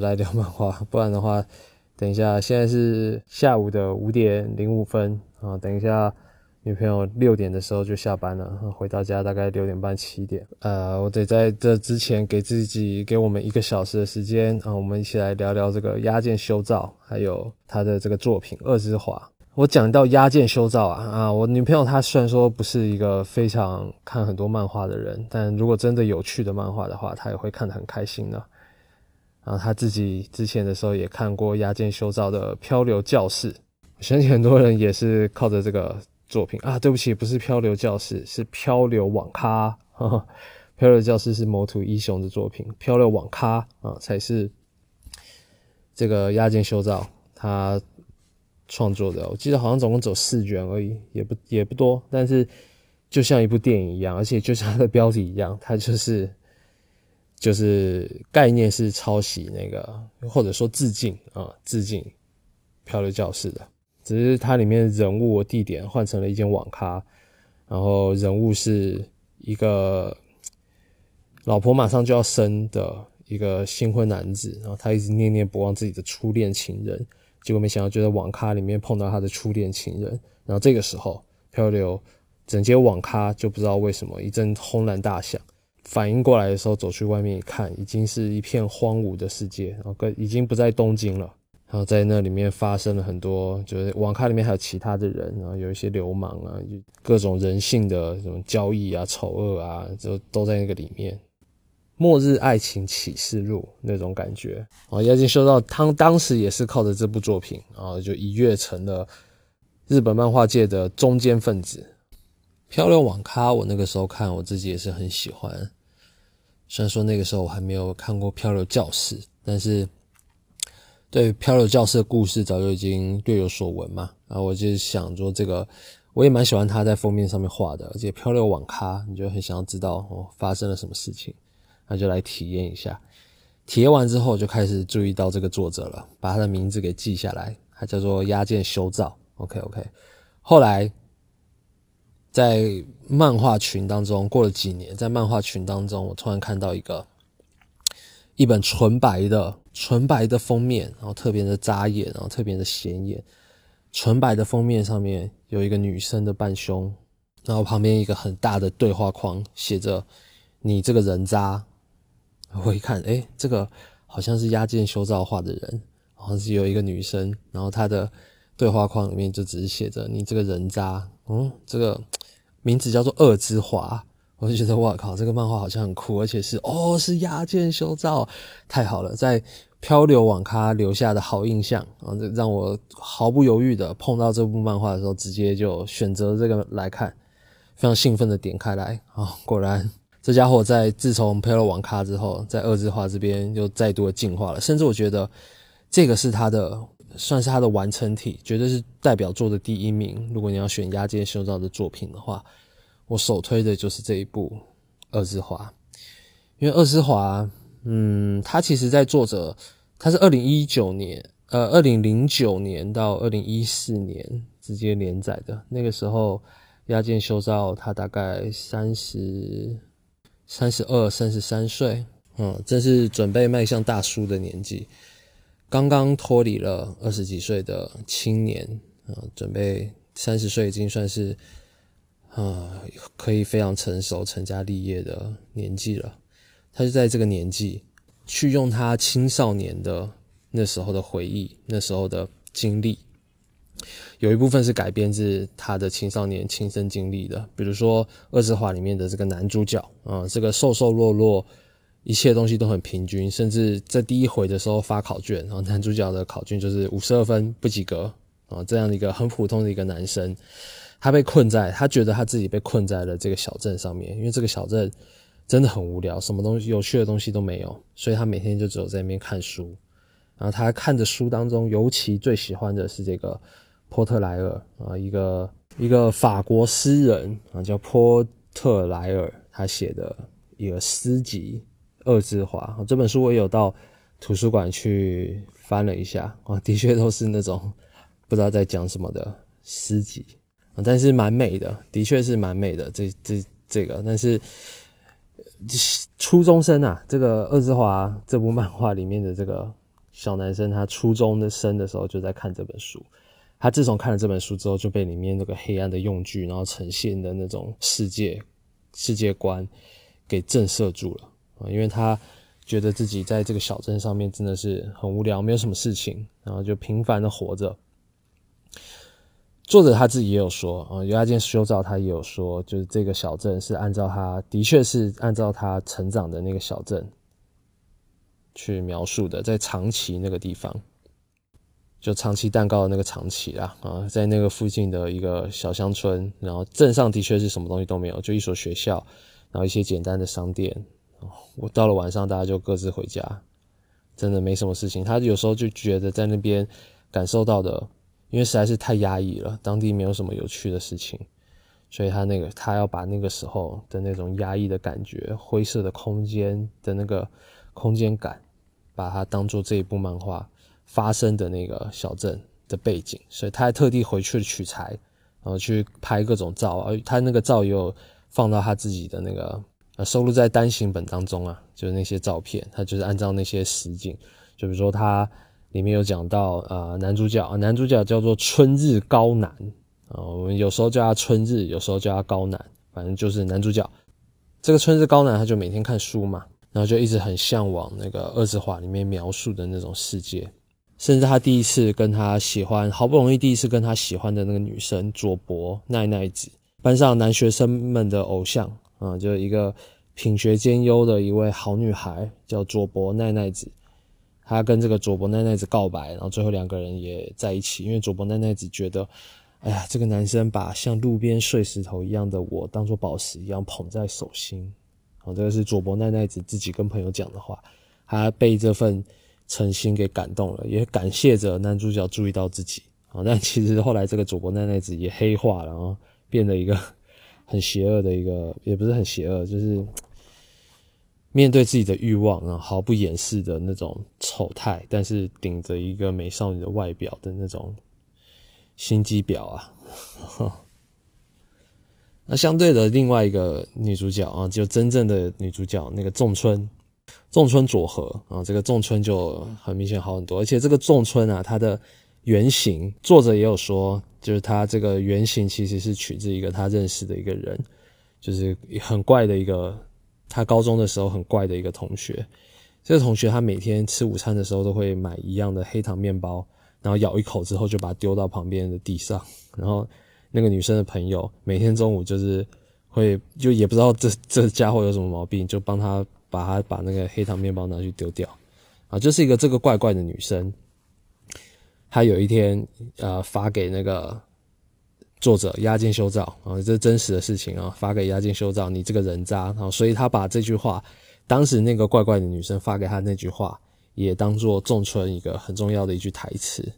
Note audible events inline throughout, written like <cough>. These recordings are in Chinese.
来聊漫画，不然的话，等一下现在是下午的五点零五分啊，等一下女朋友六点的时候就下班了，回到家大概六点半七点，呃，我得在这之前给自己给我们一个小时的时间啊，我们一起来聊聊这个压剑修造，还有他的这个作品《二之华》。我讲到压剑修造啊啊！我女朋友她虽然说不是一个非常看很多漫画的人，但如果真的有趣的漫画的话，她也会看得很开心的。然后他自己之前的时候也看过压剑修造的《漂流教室》，我相信很多人也是靠着这个作品啊。对不起，不是《漂流教室》，是《漂流网咖》。<laughs>《漂流教室》是某土一雄的作品，《漂流网咖》啊才是这个压剑修造他。创作的，我记得好像总共走四卷而已，也不也不多，但是就像一部电影一样，而且就像它的标题一样，它就是就是概念是抄袭那个，或者说致敬啊，致敬《漂流教室》的，只是它里面人物地点换成了一间网咖，然后人物是一个老婆马上就要生的一个新婚男子，然后他一直念念不忘自己的初恋情人。结果没想到，就在网咖里面碰到他的初恋情人。然后这个时候，漂流整间网咖就不知道为什么一阵轰然大响。反应过来的时候，走去外面一看，已经是一片荒芜的世界，然后跟已经不在东京了。然后在那里面发生了很多，就是网咖里面还有其他的人，然后有一些流氓啊，就各种人性的什么交易啊、丑恶啊，就都在那个里面。末日爱情启示录那种感觉哦，押金修到他当时也是靠着这部作品啊，就一跃成了日本漫画界的中坚分子。漂流网咖，我那个时候看，我自己也是很喜欢。虽然说那个时候我还没有看过漂流教室，但是对漂流教室的故事早就已经略有所闻嘛。然后我就想说，这个我也蛮喜欢他在封面上面画的，而且漂流网咖，你就很想要知道哦发生了什么事情。那就来体验一下，体验完之后就开始注意到这个作者了，把他的名字给记下来，他叫做压剑修造。OK OK，后来在漫画群当中，过了几年，在漫画群当中，我突然看到一个一本纯白的纯白的封面，然后特别的扎眼，然后特别的显眼。纯白的封面上面有一个女生的半胸，然后旁边一个很大的对话框，写着“你这个人渣”。我一看，哎，这个好像是压剑修造画的人，好像是有一个女生，然后她的对话框里面就只是写着“你这个人渣”，嗯，这个名字叫做二之华，我就觉得哇靠，这个漫画好像很酷，而且是哦，是压剑修造，太好了，在漂流网咖留下的好印象啊，这让我毫不犹豫的碰到这部漫画的时候，直接就选择这个来看，非常兴奋的点开来啊，果然。这家伙在自从配了网咖之后，在二字化这边又再度的进化了，甚至我觉得这个是他的，算是他的完成体，绝对是代表作的第一名。如果你要选压剑修造的作品的话，我首推的就是这一部二之华，因为二之华，嗯，他其实在作者，他是二零一九年，呃，二零零九年到二零一四年直接连载的，那个时候压剑修造他大概三十。三十二、三十三岁，嗯，正是准备迈向大叔的年纪，刚刚脱离了二十几岁的青年，啊，准备三十岁已经算是，啊，可以非常成熟、成家立业的年纪了。他就在这个年纪，去用他青少年的那时候的回忆、那时候的经历。有一部分是改编自他的青少年亲身经历的，比如说《二字画》里面的这个男主角啊，这个瘦瘦弱弱，一切东西都很平均，甚至在第一回的时候发考卷，然后男主角的考卷就是五十二分不及格啊，这样的一个很普通的一个男生，他被困在，他觉得他自己被困在了这个小镇上面，因为这个小镇真的很无聊，什么东西有趣的东西都没有，所以他每天就只有在那边看书，然后他看着书当中，尤其最喜欢的是这个。波特莱尔啊，一个一个法国诗人啊，叫波特莱尔，他写的一个诗集《二之华》。这本书我有到图书馆去翻了一下啊，的确都是那种不知道在讲什么的诗集啊，但是蛮美的，的确是蛮美的。这这这个，但是初中生啊，这个《二之华》这部漫画里面的这个小男生他初中的生的时候就在看这本书。他自从看了这本书之后，就被里面那个黑暗的用具，然后呈现的那种世界世界观给震慑住了啊！因为他觉得自己在这个小镇上面真的是很无聊，没有什么事情，然后就平凡的活着。作者他自己也有说啊，有一件修造，他也有说，就是这个小镇是按照他的确是按照他成长的那个小镇去描述的，在长崎那个地方。就长崎蛋糕的那个长崎啦，啊，在那个附近的一个小乡村，然后镇上的确是什么东西都没有，就一所学校，然后一些简单的商店。我到了晚上，大家就各自回家，真的没什么事情。他有时候就觉得在那边感受到的，因为实在是太压抑了，当地没有什么有趣的事情，所以他那个他要把那个时候的那种压抑的感觉、灰色的空间的那个空间感，把它当做这一部漫画。发生的那个小镇的背景，所以他还特地回去取材，然后去拍各种照，而他那个照也有放到他自己的那个呃收录在单行本当中啊，就是那些照片，他就是按照那些实景，就比如说他里面有讲到呃男主角，男主角叫做春日高男啊，我们有时候叫他春日，有时候叫他高男，反正就是男主角。这个春日高男他就每天看书嘛，然后就一直很向往那个二字画里面描述的那种世界。甚至他第一次跟他喜欢，好不容易第一次跟他喜欢的那个女生佐伯奈奈子，班上男学生们的偶像啊，就一个品学兼优的一位好女孩，叫佐伯奈奈子。她跟这个佐伯奈奈子告白，然后最后两个人也在一起。因为佐伯奈奈子觉得，哎呀，这个男生把像路边碎石头一样的我当做宝石一样捧在手心。好，这个是佐伯奈奈子自己跟朋友讲的话。她被这份。诚心给感动了，也感谢着男主角注意到自己啊。但其实后来这个佐伯奈奈子也黑化了，然后变得一个很邪恶的一个，也不是很邪恶，就是面对自己的欲望啊，毫不掩饰的那种丑态，但是顶着一个美少女的外表的那种心机婊啊。<laughs> 那相对的另外一个女主角啊，就真正的女主角那个仲春。仲村佐和啊，这个仲村就很明显好很多，而且这个仲村啊，她的原型作者也有说，就是他这个原型其实是取自一个他认识的一个人，就是很怪的一个，他高中的时候很怪的一个同学。这个同学他每天吃午餐的时候都会买一样的黑糖面包，然后咬一口之后就把它丢到旁边的地上，然后那个女生的朋友每天中午就是会就也不知道这这家伙有什么毛病，就帮他。把他把那个黑糖面包拿去丢掉，啊，就是一个这个怪怪的女生。他有一天呃发给那个作者押金修造啊，这是真实的事情啊，发给押金修造，你这个人渣啊，所以他把这句话，当时那个怪怪的女生发给他那句话，也当做仲春一个很重要的一句台词。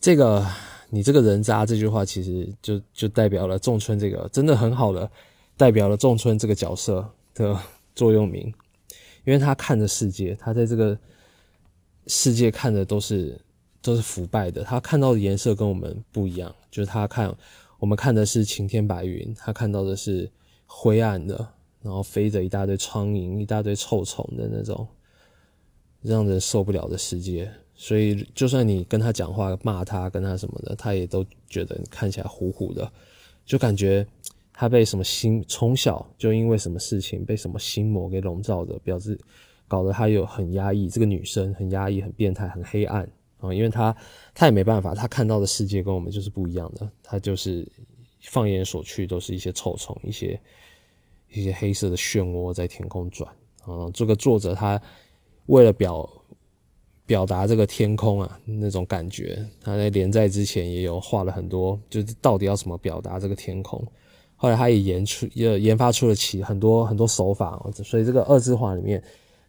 这个你这个人渣这句话，其实就就代表了仲春这个真的很好的代表了仲春这个角色的。座右铭，因为他看着世界，他在这个世界看的都是都是腐败的，他看到的颜色跟我们不一样，就是他看我们看的是晴天白云，他看到的是灰暗的，然后飞着一大堆苍蝇、一大堆臭虫的那种让人受不了的世界。所以，就算你跟他讲话、骂他、跟他什么的，他也都觉得你看起来糊糊的，就感觉。他被什么心从小就因为什么事情被什么心魔给笼罩着，表示搞得他有很压抑。这个女生很压抑、很变态、很黑暗啊，因为他他也没办法，他看到的世界跟我们就是不一样的。他就是放眼所去都是一些臭虫、一些一些黑色的漩涡在天空转啊。这个作者他为了表表达这个天空啊那种感觉，他在连载之前也有画了很多，就是到底要怎么表达这个天空。后来他也研出也研发出了其很多很多手法，所以这个二字画里面，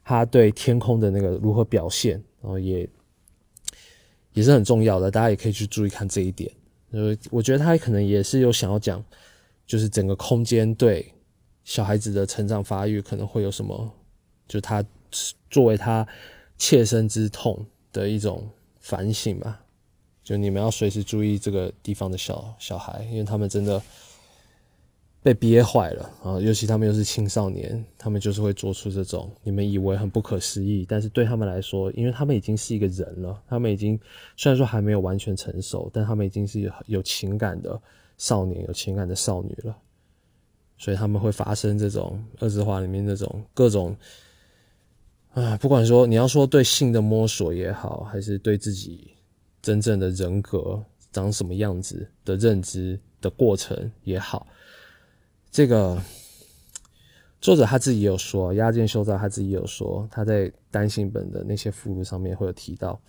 他对天空的那个如何表现，然后也也是很重要的，大家也可以去注意看这一点。呃，我觉得他可能也是有想要讲，就是整个空间对小孩子的成长发育可能会有什么，就他作为他切身之痛的一种反省吧。就你们要随时注意这个地方的小小孩，因为他们真的。被憋坏了啊，尤其他们又是青少年，他们就是会做出这种你们以为很不可思议，但是对他们来说，因为他们已经是一个人了，他们已经虽然说还没有完全成熟，但他们已经是有情感的少年，有情感的少女了，所以他们会发生这种二字化里面那种各种啊，不管说你要说对性的摸索也好，还是对自己真正的人格长什么样子的认知的过程也好。这个作者他自己有说，压件修造他自己有说，他在单行本的那些附录上面会有提到，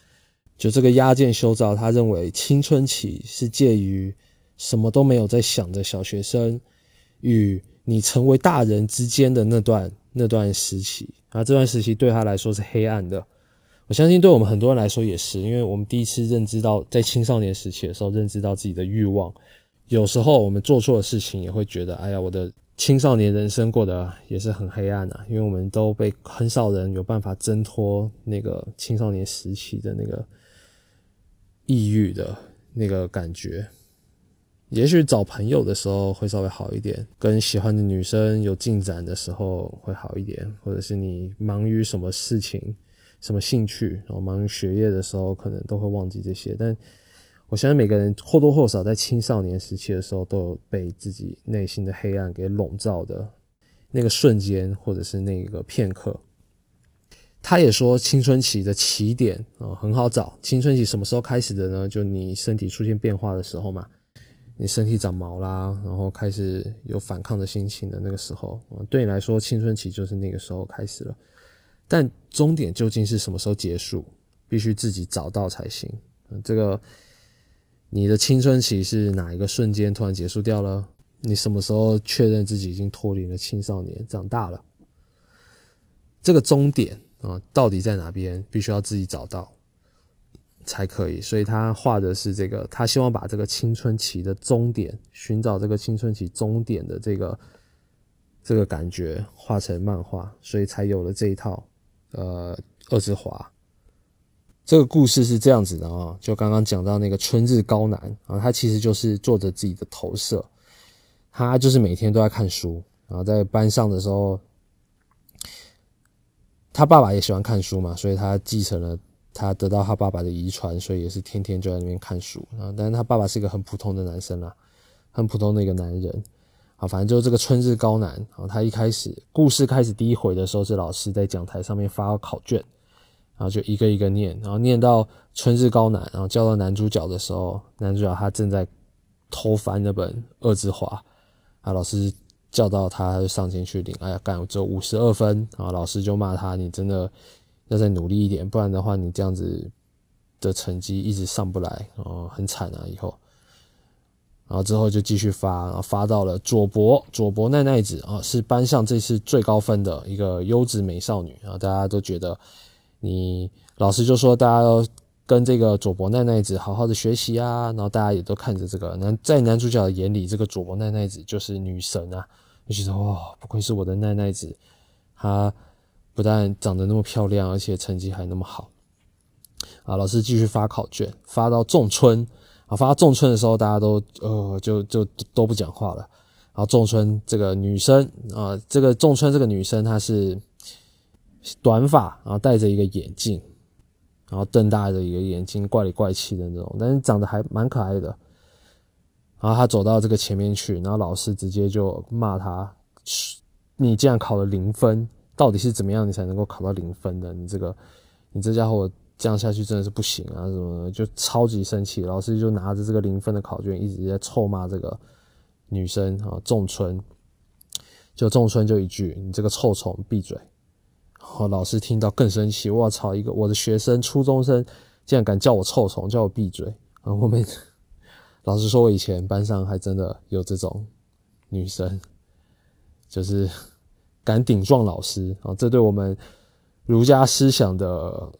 就这个压件修造，他认为青春期是介于什么都没有在想的小学生与你成为大人之间的那段那段时期，啊，这段时期对他来说是黑暗的，我相信对我们很多人来说也是，因为我们第一次认知到在青少年时期的时候，认知到自己的欲望。有时候我们做错的事情，也会觉得，哎呀，我的青少年人生过得也是很黑暗啊，因为我们都被很少人有办法挣脱那个青少年时期的那个抑郁的那个感觉。也许找朋友的时候会稍微好一点，跟喜欢的女生有进展的时候会好一点，或者是你忙于什么事情、什么兴趣，然后忙于学业的时候，可能都会忘记这些，但。我相信每个人或多或少在青少年时期的时候，都有被自己内心的黑暗给笼罩的那个瞬间，或者是那个片刻。他也说，青春期的起点啊很好找。青春期什么时候开始的呢？就你身体出现变化的时候嘛，你身体长毛啦，然后开始有反抗的心情的那个时候，对你来说，青春期就是那个时候开始了。但终点究竟是什么时候结束，必须自己找到才行。这个。你的青春期是哪一个瞬间突然结束掉了？你什么时候确认自己已经脱离了青少年，长大了？这个终点啊，到底在哪边？必须要自己找到才可以。所以他画的是这个，他希望把这个青春期的终点，寻找这个青春期终点的这个这个感觉画成漫画，所以才有了这一套呃二之华。这个故事是这样子的啊，就刚刚讲到那个春日高男啊，他其实就是做着自己的投射，他就是每天都在看书，然后在班上的时候，他爸爸也喜欢看书嘛，所以他继承了他得到他爸爸的遗传，所以也是天天就在那边看书啊。但是他爸爸是一个很普通的男生啦，很普通的一个男人啊，反正就是这个春日高男啊，他一开始故事开始第一回的时候是老师在讲台上面发考卷。然后就一个一个念，然后念到春日高男，然后叫到男主角的时候，男主角他正在偷翻那本二之华，啊，老师叫到他，他就上前去领，哎呀，干，只有五十二分，然后老师就骂他，你真的要再努力一点，不然的话，你这样子的成绩一直上不来，哦，很惨啊，以后，然后之后就继续发，然后发到了佐伯，佐伯奈奈子啊，是班上这次最高分的一个优质美少女，啊大家都觉得。你老师就说，大家要跟这个佐伯奈奈子好好的学习啊，然后大家也都看着这个男，在男主角的眼里，这个佐伯奈奈子就是女神啊，就觉得哇，不愧是我的奈奈子，她不但长得那么漂亮，而且成绩还那么好。啊，老师继续发考卷，发到仲春啊，发到仲春的时候，大家都呃，就就都不讲话了。然后仲春这个女生啊，这个仲春这个女生她是。短发，然后戴着一个眼镜，然后瞪大着一个眼睛，怪里怪气的那种，但是长得还蛮可爱的。然后他走到这个前面去，然后老师直接就骂他：“你竟然考了零分，到底是怎么样你才能够考到零分的？你这个，你这家伙这样下去真的是不行啊！什么的就超级生气，老师就拿着这个零分的考卷一直在臭骂这个女生啊，仲春，就仲春就一句：你这个臭虫，闭嘴！哦，老师听到更生气，我操！一个我的学生，初中生竟然敢叫我臭虫，叫我闭嘴啊！我们老师说我以前班上还真的有这种女生，就是敢顶撞老师啊！这对我们儒家思想的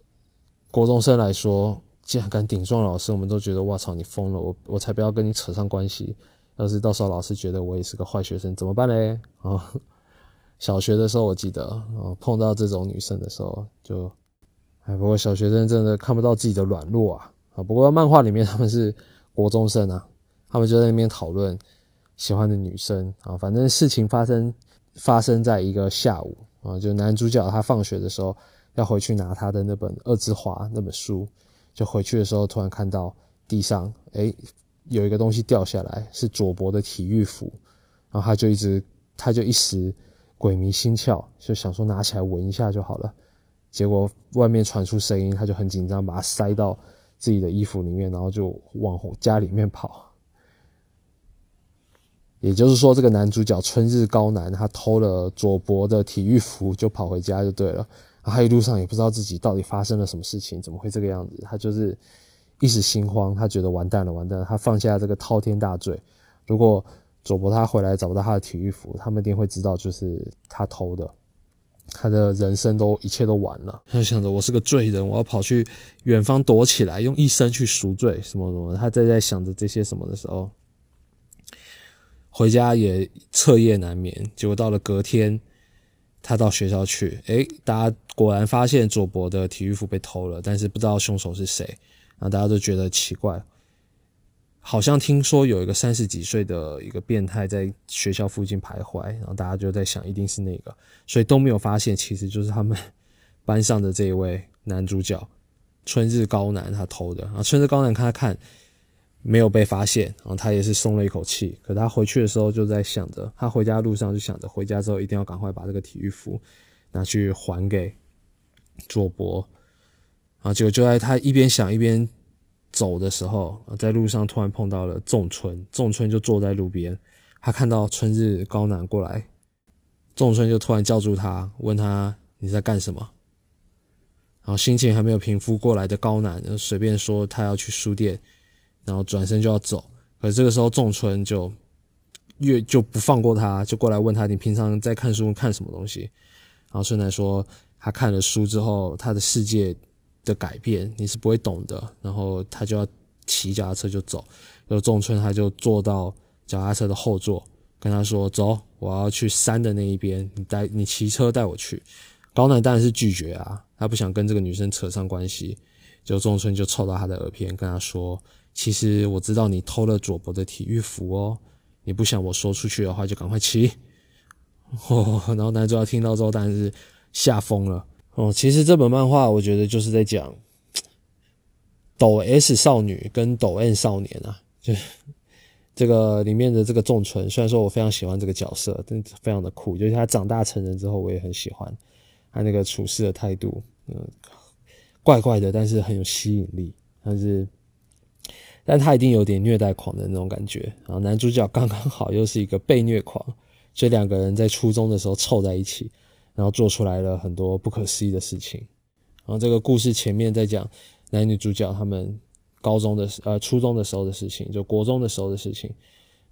国中生来说，竟然敢顶撞老师，我们都觉得我操，你疯了！我我才不要跟你扯上关系。要是到时候老师觉得我也是个坏学生，怎么办嘞？啊！小学的时候，我记得，哦，碰到这种女生的时候，就，哎，不过小学生真的看不到自己的软弱啊，啊，不过漫画里面他们是国中生啊，他们就在那边讨论，喜欢的女生啊。反正事情发生发生在一个下午啊，就男主角他放学的时候要回去拿他的那本《二之华》那本书，就回去的时候突然看到地上哎有一个东西掉下来，是佐伯的体育服，然后他就一直他就一时鬼迷心窍，就想说拿起来闻一下就好了。结果外面传出声音，他就很紧张，把它塞到自己的衣服里面，然后就往家里面跑。也就是说，这个男主角春日高男他偷了佐伯的体育服，就跑回家就对了。他一路上也不知道自己到底发生了什么事情，怎么会这个样子？他就是一时心慌，他觉得完蛋了，完蛋了。他放下这个滔天大罪，如果佐伯他回来找不到他的体育服，他们一定会知道就是他偷的。他的人生都一切都完了，他就想着我是个罪人，我要跑去远方躲起来，用一生去赎罪，什么什么。他在在想着这些什么的时候，回家也彻夜难眠。结果到了隔天，他到学校去，诶，大家果然发现佐伯的体育服被偷了，但是不知道凶手是谁，然后大家都觉得奇怪。好像听说有一个三十几岁的一个变态在学校附近徘徊，然后大家就在想，一定是那个，所以都没有发现，其实就是他们班上的这一位男主角春日高男他偷的。然后春日高男看他看没有被发现，然后他也是松了一口气。可他回去的时候就在想着，他回家路上就想着，回家之后一定要赶快把这个体育服拿去还给佐伯。然后结果就在他一边想一边。走的时候，在路上突然碰到了仲春，仲春就坐在路边，他看到春日高男过来，仲春就突然叫住他，问他你在干什么？然后心情还没有平复过来的高男，就随便说他要去书店，然后转身就要走，可是这个时候仲春就越就不放过他，就过来问他你平常在看书看什么东西？然后春南说他看了书之后，他的世界。的改变你是不会懂的，然后他就要骑脚踏车就走，然后仲春他就坐到脚踏车的后座，跟他说：“走，我要去山的那一边，你带你骑车带我去。”高南当然是拒绝啊，他不想跟这个女生扯上关系。就仲春就凑到他的耳边跟他说：“其实我知道你偷了佐伯的体育服哦，你不想我说出去的话，就赶快骑。”哦，然后男主角听到之后当然是吓疯了。哦，其实这本漫画我觉得就是在讲抖 S 少女跟抖 N 少年啊，就是这个里面的这个仲纯，虽然说我非常喜欢这个角色，但非常的酷，就是他长大成人之后，我也很喜欢他那个处事的态度，嗯，怪怪的，但是很有吸引力，但是但他一定有点虐待狂的那种感觉，然后男主角刚刚好又是一个被虐狂，所以两个人在初中的时候凑在一起。然后做出来了很多不可思议的事情。然后这个故事前面在讲男女主角他们高中的呃初中的时候的事情，就国中的时候的事情。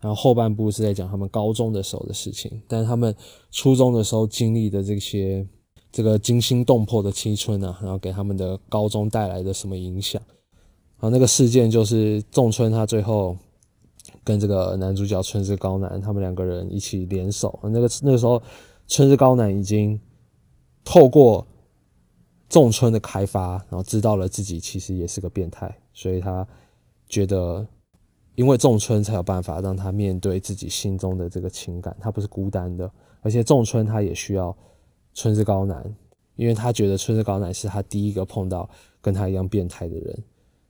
然后后半部是在讲他们高中的时候的事情，但是他们初中的时候经历的这些这个惊心动魄的青春啊，然后给他们的高中带来的什么影响？然后那个事件就是仲春他最后跟这个男主角春日高男他们两个人一起联手，那个那个时候。春日高男已经透过仲春的开发，然后知道了自己其实也是个变态，所以他觉得，因为仲春才有办法让他面对自己心中的这个情感，他不是孤单的，而且仲春他也需要春日高男，因为他觉得春日高南是他第一个碰到跟他一样变态的人，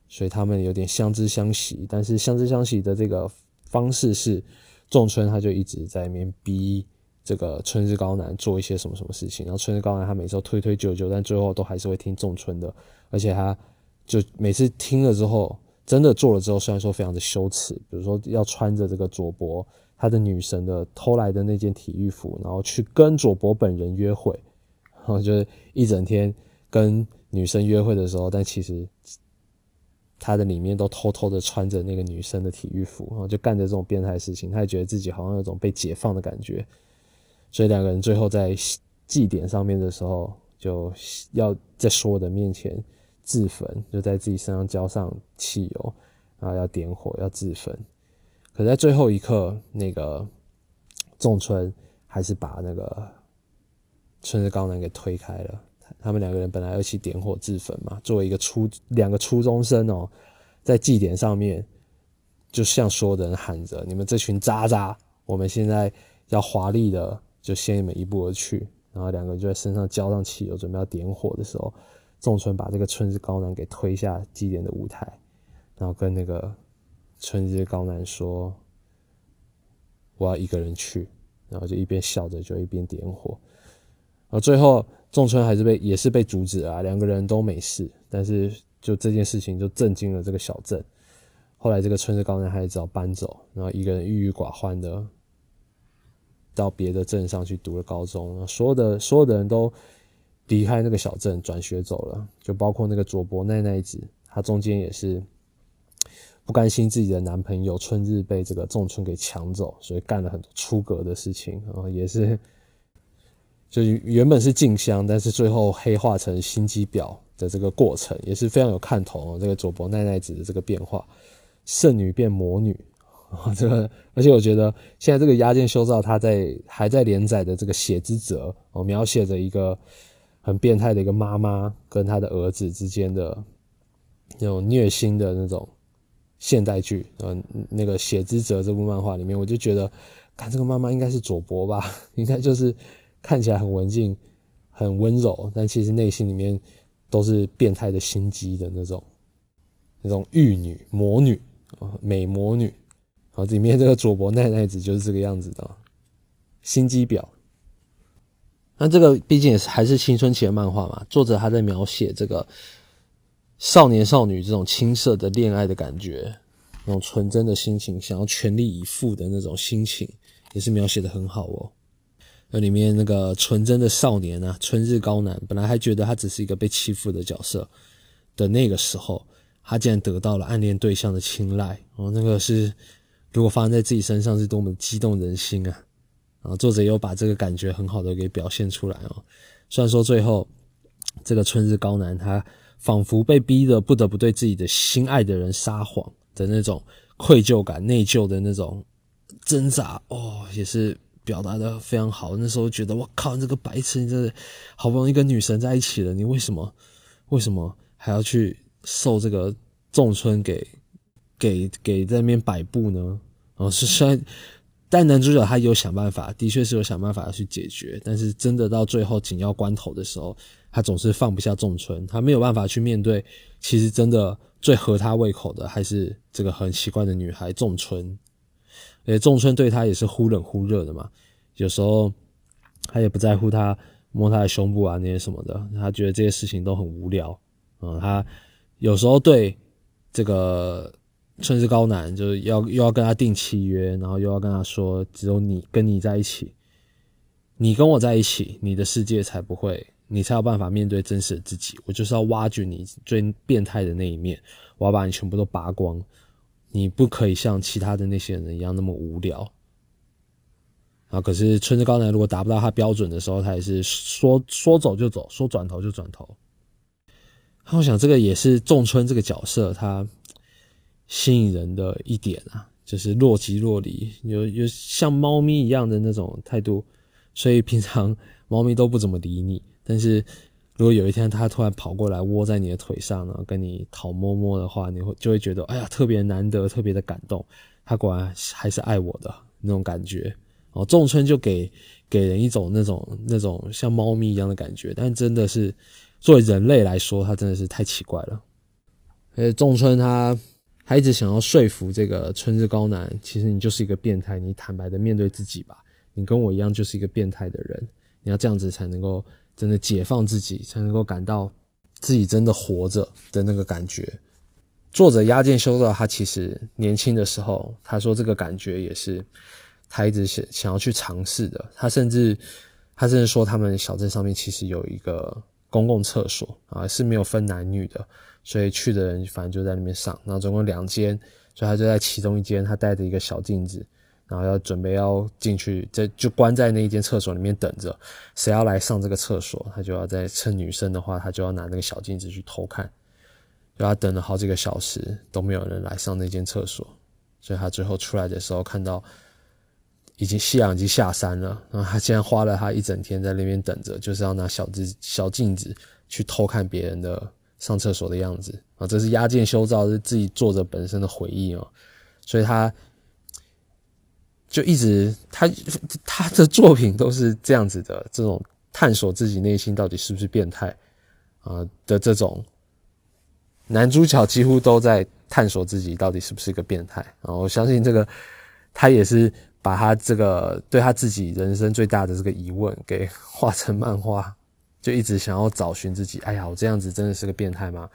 所以他们有点相知相惜，但是相知相惜的这个方式是仲春他就一直在里面逼。这个春日高男做一些什么什么事情，然后春日高男他每次都推推就就，但最后都还是会听仲春的，而且他就每次听了之后，真的做了之后，虽然说非常的羞耻，比如说要穿着这个佐伯他的女神的偷来的那件体育服，然后去跟佐伯本人约会，然后就是一整天跟女生约会的时候，但其实他的里面都偷偷的穿着那个女生的体育服，然后就干着这种变态事情，他也觉得自己好像有种被解放的感觉。所以两个人最后在祭典上面的时候，就要在所有的面前自焚，就在自己身上浇上汽油，然后要点火要自焚。可在最后一刻，那个仲春还是把那个春日高男给推开了。他们两个人本来要一起点火自焚嘛，作为一个初两个初中生哦，在祭典上面，就像所有的人喊着：“你们这群渣渣！”我们现在要华丽的就先你们一步而去。然后两个人就在身上浇上汽油，准备要点火的时候，仲春把这个春日高男给推下祭典的舞台，然后跟那个春日高男说：“我要一个人去。”然后就一边笑着就一边点火。然后最后仲春还是被也是被阻止了，两个人都没事，但是就这件事情就震惊了这个小镇。后来这个春日高男还是只好搬走，然后一个人郁郁寡欢的。到别的镇上去读了高中，所有的所有的人都离开那个小镇转学走了，就包括那个佐伯奈奈子，她中间也是不甘心自己的男朋友春日被这个仲春给抢走，所以干了很多出格的事情，然后也是就原本是静香，但是最后黑化成心机婊的这个过程也是非常有看头。这个佐伯奈奈子的这个变化，圣女变魔女。<laughs> 这个，而且我觉得现在这个押剑修造，他在还在连载的这个《血之者》哦，描写着一个很变态的一个妈妈跟他的儿子之间的那种虐心的那种现代剧。嗯，那个《血之者》这部漫画里面，我就觉得，看这个妈妈应该是佐伯吧，<laughs> 应该就是看起来很文静、很温柔，但其实内心里面都是变态的心机的那种那种玉女、魔女啊，美魔女。好，里面这个佐伯奈奈子就是这个样子的心机婊。那这个毕竟也是还是青春期的漫画嘛，作者他在描写这个少年少女这种青涩的恋爱的感觉，那种纯真的心情，想要全力以赴的那种心情，也是描写的很好哦。那里面那个纯真的少年啊，春日高男，本来还觉得他只是一个被欺负的角色的那个时候，他竟然得到了暗恋对象的青睐哦，那个是。如果发生在自己身上，是多么激动人心啊！啊，作者又把这个感觉很好的给表现出来哦。虽然说最后这个春日高男他仿佛被逼的不得不对自己的心爱的人撒谎的那种愧疚感、内疚的那种挣扎哦，也是表达的非常好。那时候觉得我靠，这个白痴，你这好不容易跟女神在一起了，你为什么为什么还要去受这个仲春给给给在那边摆布呢？哦，是虽然，但男主角他有想办法，的确是有想办法去解决。但是真的到最后紧要关头的时候，他总是放不下仲春，他没有办法去面对。其实真的最合他胃口的，还是这个很奇怪的女孩仲春。而且仲春对他也是忽冷忽热的嘛，有时候他也不在乎他摸他的胸部啊那些什么的，他觉得这些事情都很无聊。嗯，他有时候对这个。春日高男就是要又要跟他订契约，然后又要跟他说，只有你跟你在一起，你跟我在一起，你的世界才不会，你才有办法面对真实的自己。我就是要挖掘你最变态的那一面，我要把你全部都拔光。你不可以像其他的那些人一样那么无聊。啊，可是春日高男如果达不到他标准的时候，他也是说说走就走，说转头就转头。我想这个也是仲春这个角色他。吸引人的一点啊，就是若即若离，有有像猫咪一样的那种态度，所以平常猫咪都不怎么理你。但是如果有一天它突然跑过来窝在你的腿上，然后跟你讨摸摸的话，你会就会觉得哎呀特别难得，特别的感动。它果然还是爱我的那种感觉哦。仲春就给给人一种那种那种像猫咪一样的感觉，但真的是作为人类来说，它真的是太奇怪了。而且仲春他。他一直想要说服这个春日高男，其实你就是一个变态，你坦白的面对自己吧，你跟我一样就是一个变态的人，你要这样子才能够真的解放自己，才能够感到自己真的活着的那个感觉。作者押剑修道，他其实年轻的时候，他说这个感觉也是他一直想想要去尝试的。他甚至他甚至说，他们小镇上面其实有一个公共厕所啊，是没有分男女的。所以去的人反正就在那边上，然后总共两间，所以他就在其中一间，他带着一个小镜子，然后要准备要进去，这就关在那一间厕所里面等着，谁要来上这个厕所，他就要在趁女生的话，他就要拿那个小镜子去偷看，就他等了好几个小时都没有人来上那间厕所，所以他最后出来的时候看到已经夕阳已经下山了，然后他竟然花了他一整天在那边等着，就是要拿小镜小镜子去偷看别人的。上厕所的样子。啊，这是押剑修造，是自己作者本身的回忆啊，所以他就一直他他的作品都是这样子的，这种探索自己内心到底是不是变态啊的这种男主角几乎都在探索自己到底是不是一个变态啊！我相信这个他也是把他这个对他自己人生最大的这个疑问给 <laughs> 画成漫画，就一直想要找寻自己。哎呀，我这样子真的是个变态吗？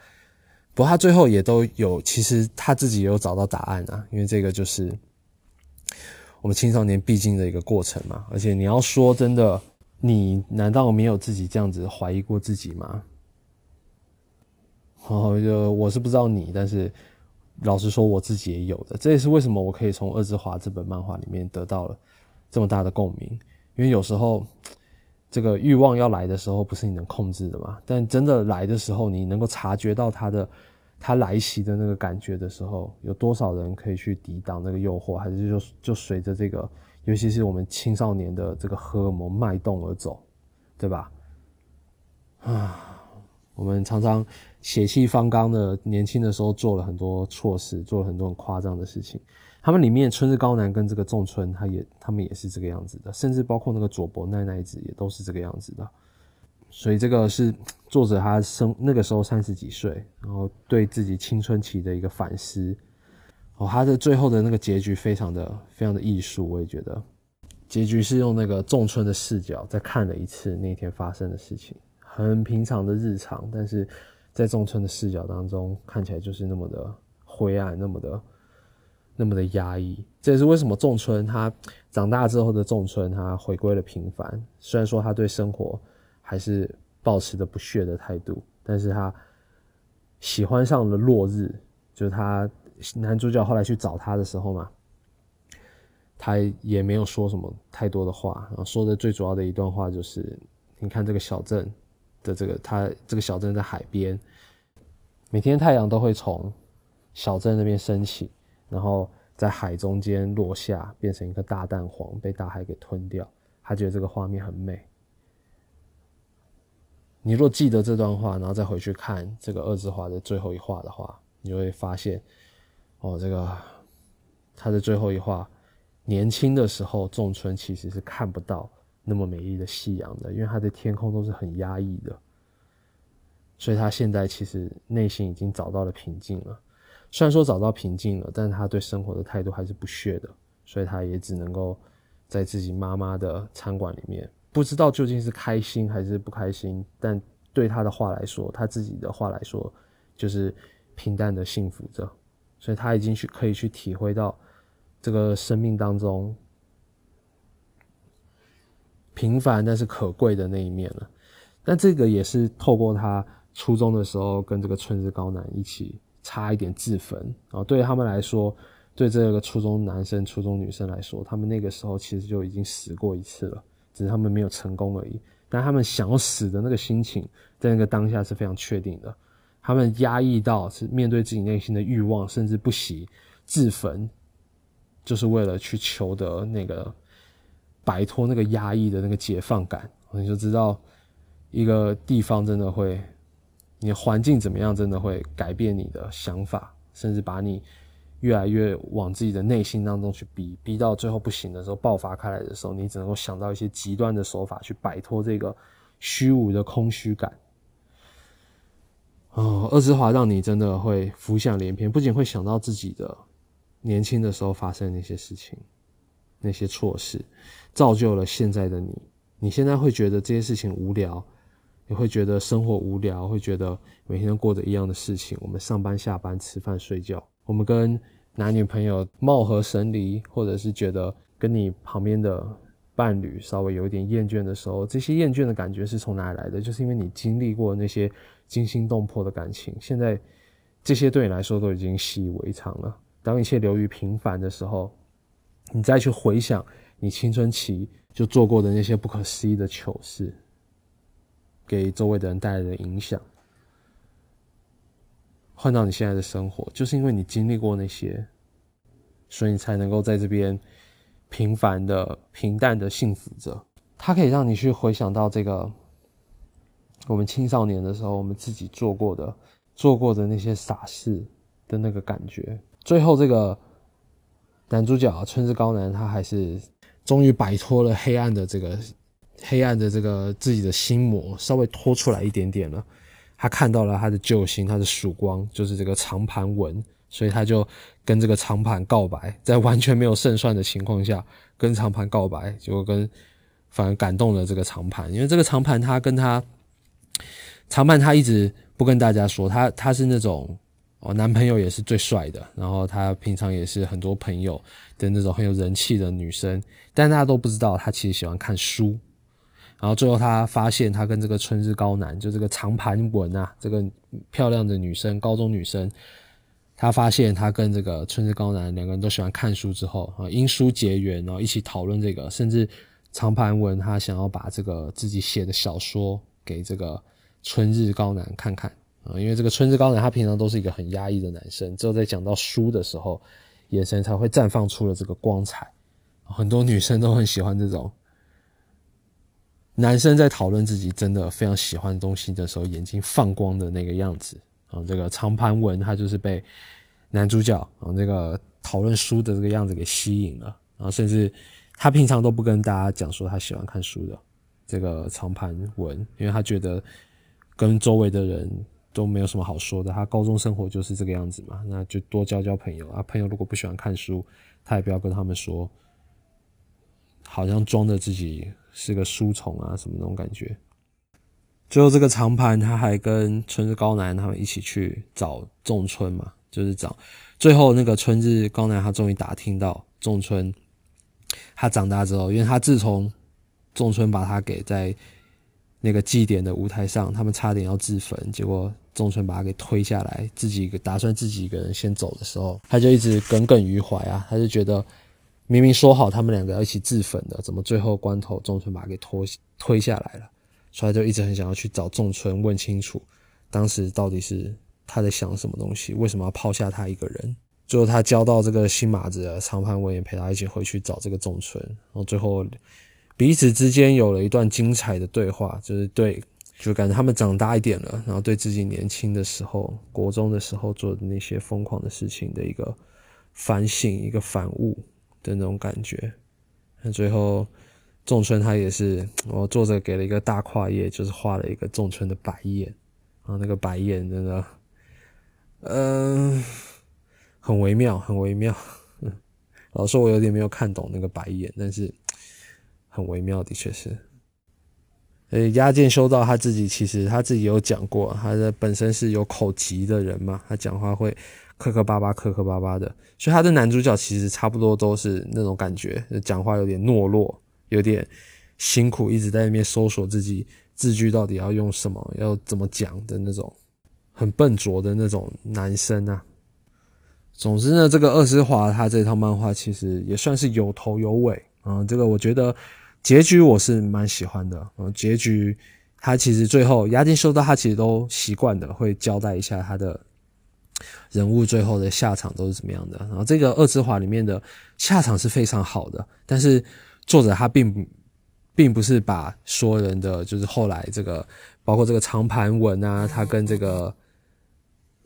不过他最后也都有，其实他自己也有找到答案啊，因为这个就是我们青少年必经的一个过程嘛。而且你要说真的，你难道没有自己这样子怀疑过自己吗？<laughs> 哦，就我是不知道你，但是老实说，我自己也有的。这也是为什么我可以从《二之华》这本漫画里面得到了这么大的共鸣，因为有时候这个欲望要来的时候，不是你能控制的嘛。但真的来的时候，你能够察觉到它的。他来袭的那个感觉的时候，有多少人可以去抵挡那个诱惑？还是就就随着这个，尤其是我们青少年的这个荷尔蒙脉动而走，对吧？啊，我们常常血气方刚的年轻的时候做了很多错事，做了很多很夸张的事情。他们里面春日高男跟这个仲春，他也他们也是这个样子的，甚至包括那个佐伯奈奈子也都是这个样子的。所以这个是作者他生那个时候三十几岁，然后对自己青春期的一个反思。哦，他的最后的那个结局非常的非常的艺术，我也觉得结局是用那个仲春的视角再看了一次那天发生的事情，很平常的日常，但是在仲春的视角当中看起来就是那么的灰暗，那么的那么的压抑。这也是为什么仲春他长大之后的仲春他回归了平凡，虽然说他对生活。还是保持着不屑的态度，但是他喜欢上了落日，就是他男主角后来去找他的时候嘛，他也没有说什么太多的话，然后说的最主要的一段话就是：你看这个小镇的这个，他这个小镇在海边，每天太阳都会从小镇那边升起，然后在海中间落下，变成一个大蛋黄，被大海给吞掉。他觉得这个画面很美。你若记得这段话，然后再回去看这个二字画的最后一画的话，你会发现，哦，这个他的最后一画，年轻的时候仲春其实是看不到那么美丽的夕阳的，因为他的天空都是很压抑的，所以他现在其实内心已经找到了平静了。虽然说找到平静了，但是他对生活的态度还是不屑的，所以他也只能够在自己妈妈的餐馆里面。不知道究竟是开心还是不开心，但对他的话来说，他自己的话来说，就是平淡的幸福着，所以他已经去可以去体会到这个生命当中平凡但是可贵的那一面了。但这个也是透过他初中的时候跟这个春日高男一起差一点自焚，然后对他们来说，对这个初中男生、初中女生来说，他们那个时候其实就已经死过一次了。只是他们没有成功而已，但他们想要死的那个心情，在那个当下是非常确定的。他们压抑到是面对自己内心的欲望，甚至不惜自焚，就是为了去求得那个摆脱那个压抑的那个解放感。你就知道，一个地方真的会，你的环境怎么样，真的会改变你的想法，甚至把你。越来越往自己的内心当中去逼，逼到最后不行的时候，爆发开来的时候，你只能够想到一些极端的手法去摆脱这个虚无的空虚感。哦，二之华让你真的会浮想联翩，不仅会想到自己的年轻的时候发生那些事情，那些错事，造就了现在的你。你现在会觉得这些事情无聊，你会觉得生活无聊，会觉得每天都过着一样的事情。我们上班、下班、吃饭、睡觉。我们跟男女朋友貌合神离，或者是觉得跟你旁边的伴侣稍微有一点厌倦的时候，这些厌倦的感觉是从哪里来的？就是因为你经历过那些惊心动魄的感情，现在这些对你来说都已经习以为常了。当一切流于平凡的时候，你再去回想你青春期就做过的那些不可思议的糗事，给周围的人带来的影响。换到你现在的生活，就是因为你经历过那些，所以你才能够在这边平凡的、平淡的幸福着。它可以让你去回想到这个我们青少年的时候，我们自己做过的、做过的那些傻事的那个感觉。最后，这个男主角春之高男他还是终于摆脱了黑暗的这个黑暗的这个自己的心魔，稍微拖出来一点点了。他看到了他的救星，他的曙光就是这个长盘文，所以他就跟这个长盘告白，在完全没有胜算的情况下跟长盘告白，结果跟反而感动了这个长盘，因为这个长盘他跟他长盘他一直不跟大家说，他他是那种哦男朋友也是最帅的，然后他平常也是很多朋友的那种很有人气的女生，但大家都不知道他其实喜欢看书。然后最后他发现，他跟这个春日高男，就这个长盘文啊，这个漂亮的女生，高中女生，他发现他跟这个春日高男两个人都喜欢看书之后啊，因书结缘，然后一起讨论这个，甚至长盘文他想要把这个自己写的小说给这个春日高男看看啊，因为这个春日高男他平常都是一个很压抑的男生，只有在讲到书的时候，眼神才会绽放出了这个光彩，很多女生都很喜欢这种。男生在讨论自己真的非常喜欢的东西的时候，眼睛放光的那个样子啊，这个长盘文他就是被男主角啊这个讨论书的这个样子给吸引了，然后甚至他平常都不跟大家讲说他喜欢看书的这个长盘文，因为他觉得跟周围的人都没有什么好说的，他高中生活就是这个样子嘛，那就多交交朋友啊，朋友如果不喜欢看书，他也不要跟他们说，好像装着自己。是个书虫啊，什么那种感觉。最后这个长盘他还跟春日高男他们一起去找仲春嘛，就是找最后那个春日高男他终于打听到仲春，他长大之后，因为他自从仲春把他给在那个祭典的舞台上，他们差点要自焚，结果仲春把他给推下来，自己打算自己一个人先走的时候，他就一直耿耿于怀啊，他就觉得。明明说好他们两个要一起自焚的，怎么最后关头仲春把他给拖推下来了？所以就一直很想要去找仲春问清楚，当时到底是他在想什么东西，为什么要抛下他一个人？最后他交到这个新马子的长盘文也陪他一起回去找这个仲春，然后最后彼此之间有了一段精彩的对话，就是对，就感觉他们长大一点了，然后对自己年轻的时候、国中的时候做的那些疯狂的事情的一个反省、一个反悟。的那种感觉，那最后仲春他也是，<tsk> 我作者给了一个大跨页，就是画了一个仲春的白眼，啊，那个白眼真的，嗯，很微妙，很微妙。<laughs> 老说我有点没有看懂那个白眼，但是 <tsk> 很微妙，的确是。呃，押见修道他自己其实他自己有讲过，他的本身是有口疾的人嘛，他讲话会。磕磕巴巴，磕磕巴巴的，所以他的男主角其实差不多都是那种感觉，讲话有点懦弱，有点辛苦，一直在那边搜索自己字句到底要用什么，要怎么讲的那种，很笨拙的那种男生啊。总之呢，这个二之华他这套漫画其实也算是有头有尾啊。这个我觉得结局我是蛮喜欢的啊。结局他其实最后押金收到，他其实都习惯的会交代一下他的。人物最后的下场都是怎么样的？然后这个二之华里面的下场是非常好的，但是作者他并并不是把说人的就是后来这个包括这个长盘文啊，他跟这个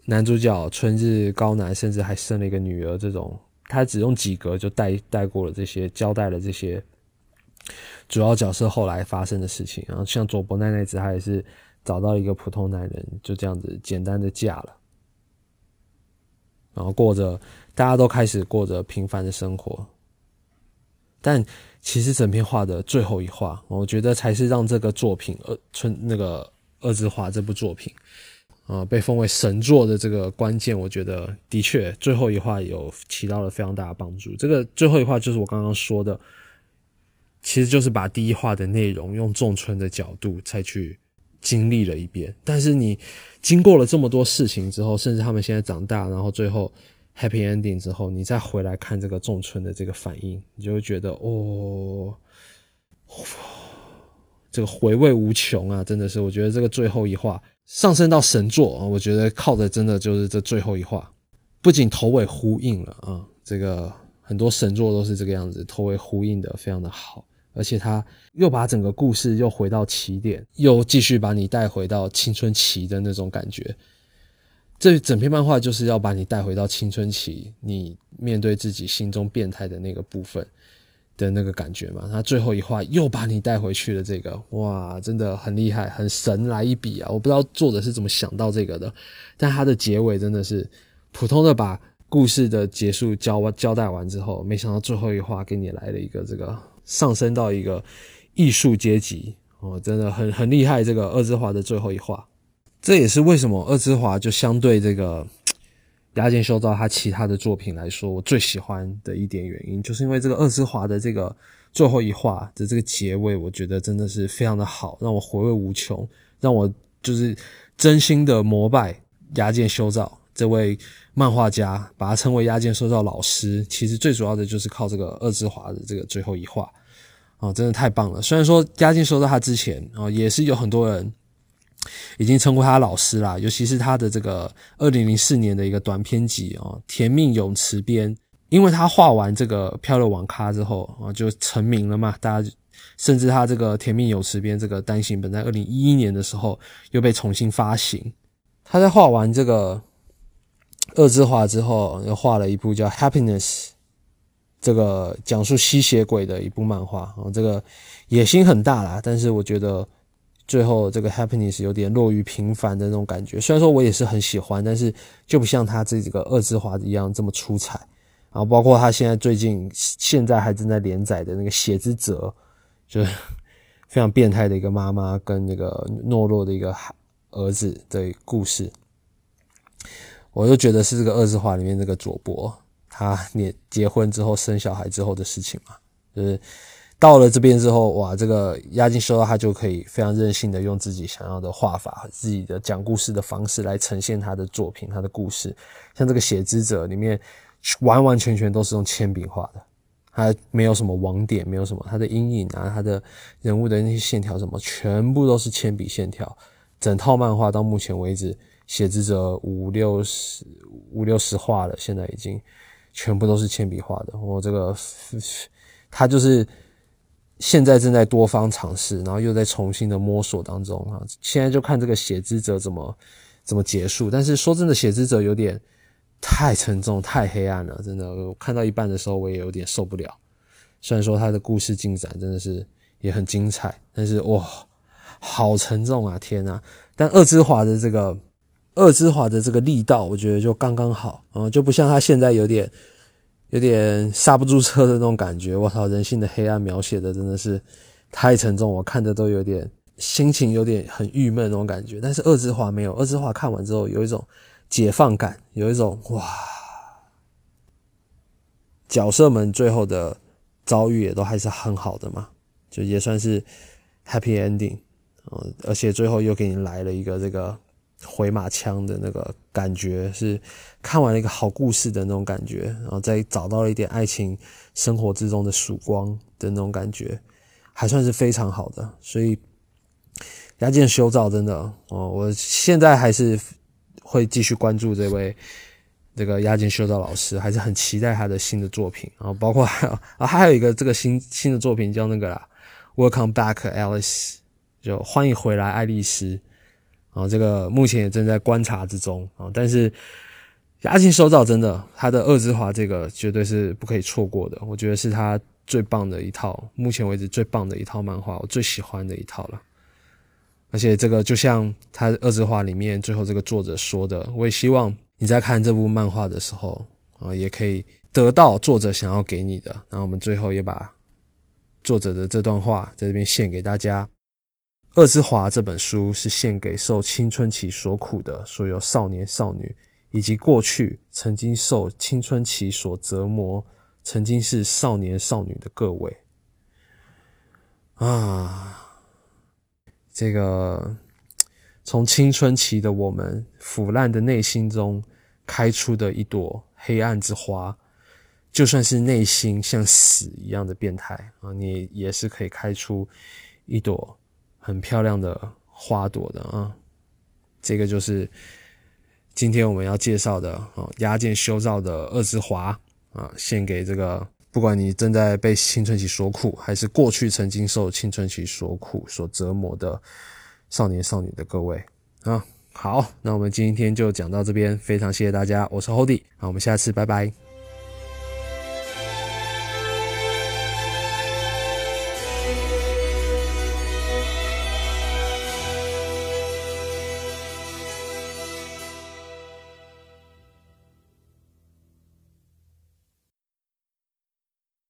男主角春日高男，甚至还生了一个女儿，这种他只用几格就带带过了这些，交代了这些主要角色后来发生的事情。然后像佐伯奈奈子，他也是找到一个普通男人，就这样子简单的嫁了。然后过着，大家都开始过着平凡的生活。但其实整篇画的最后一画，我觉得才是让这个作品《二春》那个《二字画》这部作品，啊，被封为神作的这个关键。我觉得的确，最后一画有起到了非常大的帮助。这个最后一画就是我刚刚说的，其实就是把第一画的内容用仲春的角度再去。经历了一遍，但是你经过了这么多事情之后，甚至他们现在长大，然后最后 happy ending 之后，你再回来看这个仲春的这个反应，你就会觉得哦，这个回味无穷啊！真的是，我觉得这个最后一话上升到神作啊，我觉得靠的真的就是这最后一话，不仅头尾呼应了啊，这个很多神作都是这个样子，头尾呼应的非常的好。而且他又把整个故事又回到起点，又继续把你带回到青春期的那种感觉。这整篇漫画就是要把你带回到青春期，你面对自己心中变态的那个部分的那个感觉嘛。他最后一话又把你带回去了，这个哇，真的很厉害，很神来一笔啊！我不知道作者是怎么想到这个的，但他的结尾真的是普通的把故事的结束交交代完之后，没想到最后一话给你来了一个这个上升到一个艺术阶级哦，真的很很厉害。这个二之华的最后一话。这也是为什么二之华就相对这个押井修造他其他的作品来说，我最喜欢的一点原因，就是因为这个二之华的这个最后一话的这个结尾，我觉得真的是非常的好，让我回味无穷，让我就是真心的膜拜押井修造这位漫画家，把他称为押井修造老师。其实最主要的就是靠这个二之华的这个最后一话啊，真的太棒了。虽然说押井修造他之前啊，也是有很多人。已经称呼他老师啦，尤其是他的这个二零零四年的一个短篇集哦，《甜蜜泳池边》，因为他画完这个《漂流网咖》之后啊，就成名了嘛。大家甚至他这个《甜蜜泳池边》这个单行本在二零一一年的时候又被重新发行。他在画完这个《恶之华》之后，又画了一部叫《Happiness》，这个讲述吸血鬼的一部漫画啊。这个野心很大啦，但是我觉得。最后这个 happiness 有点落于平凡的那种感觉，虽然说我也是很喜欢，但是就不像他这几个二之华一样这么出彩。然后包括他现在最近现在还正在连载的那个血之泽，就是 <laughs> 非常变态的一个妈妈跟那个懦弱的一个儿子的故事，我就觉得是这个二之华里面这个佐伯他结结婚之后生小孩之后的事情嘛，就是。到了这边之后，哇，这个押金收到他就可以非常任性的用自己想要的画法、自己的讲故事的方式来呈现他的作品、他的故事。像这个写之者里面，完完全全都是用铅笔画的，他没有什么网点，没有什么他的阴影啊，他的人物的那些线条什么，全部都是铅笔线条。整套漫画到目前为止，写之者五六十、五六十画了，现在已经全部都是铅笔画的。我这个他就是。现在正在多方尝试，然后又在重新的摸索当中啊！现在就看这个写之者怎么怎么结束。但是说真的，写之者有点太沉重、太黑暗了，真的。我看到一半的时候，我也有点受不了。虽然说他的故事进展真的是也很精彩，但是哇，好沉重啊！天呐！但二之华的这个二之华的这个力道，我觉得就刚刚好嗯，就不像他现在有点。有点刹不住车的那种感觉，我操！人性的黑暗描写的真的是太沉重，我看着都有点心情有点很郁闷那种感觉。但是二之华没有，二之华看完之后有一种解放感，有一种哇，角色们最后的遭遇也都还是很好的嘛，就也算是 happy ending，嗯，而且最后又给你来了一个这个。回马枪的那个感觉是看完了一个好故事的那种感觉，然后再找到了一点爱情生活之中的曙光的那种感觉，还算是非常好的。所以押井修造真的哦，我现在还是会继续关注这位这个押金修造老师，还是很期待他的新的作品。然后包括还有啊，还有一个这个新新的作品叫那个啦，Welcome Back Alice，就欢迎回来爱丽丝。啊，这个目前也正在观察之中啊，但是押井收造真的，他的二之华这个绝对是不可以错过的，我觉得是他最棒的一套，目前为止最棒的一套漫画，我最喜欢的一套了。而且这个就像他二之华里面最后这个作者说的，我也希望你在看这部漫画的时候啊，也可以得到作者想要给你的。然后我们最后也把作者的这段话在这边献给大家。《恶之华》这本书是献给受青春期所苦的所有少年少女，以及过去曾经受青春期所折磨、曾经是少年少女的各位。啊，这个从青春期的我们腐烂的内心中开出的一朵黑暗之花，就算是内心像屎一样的变态啊，你也是可以开出一朵。很漂亮的花朵的啊，这个就是今天我们要介绍的啊，压件修造的二之华啊，献给这个不管你正在被青春期所苦，还是过去曾经受青春期所苦所折磨的少年少女的各位啊，好，那我们今天就讲到这边，非常谢谢大家，我是 Hody，好，我们下次拜拜。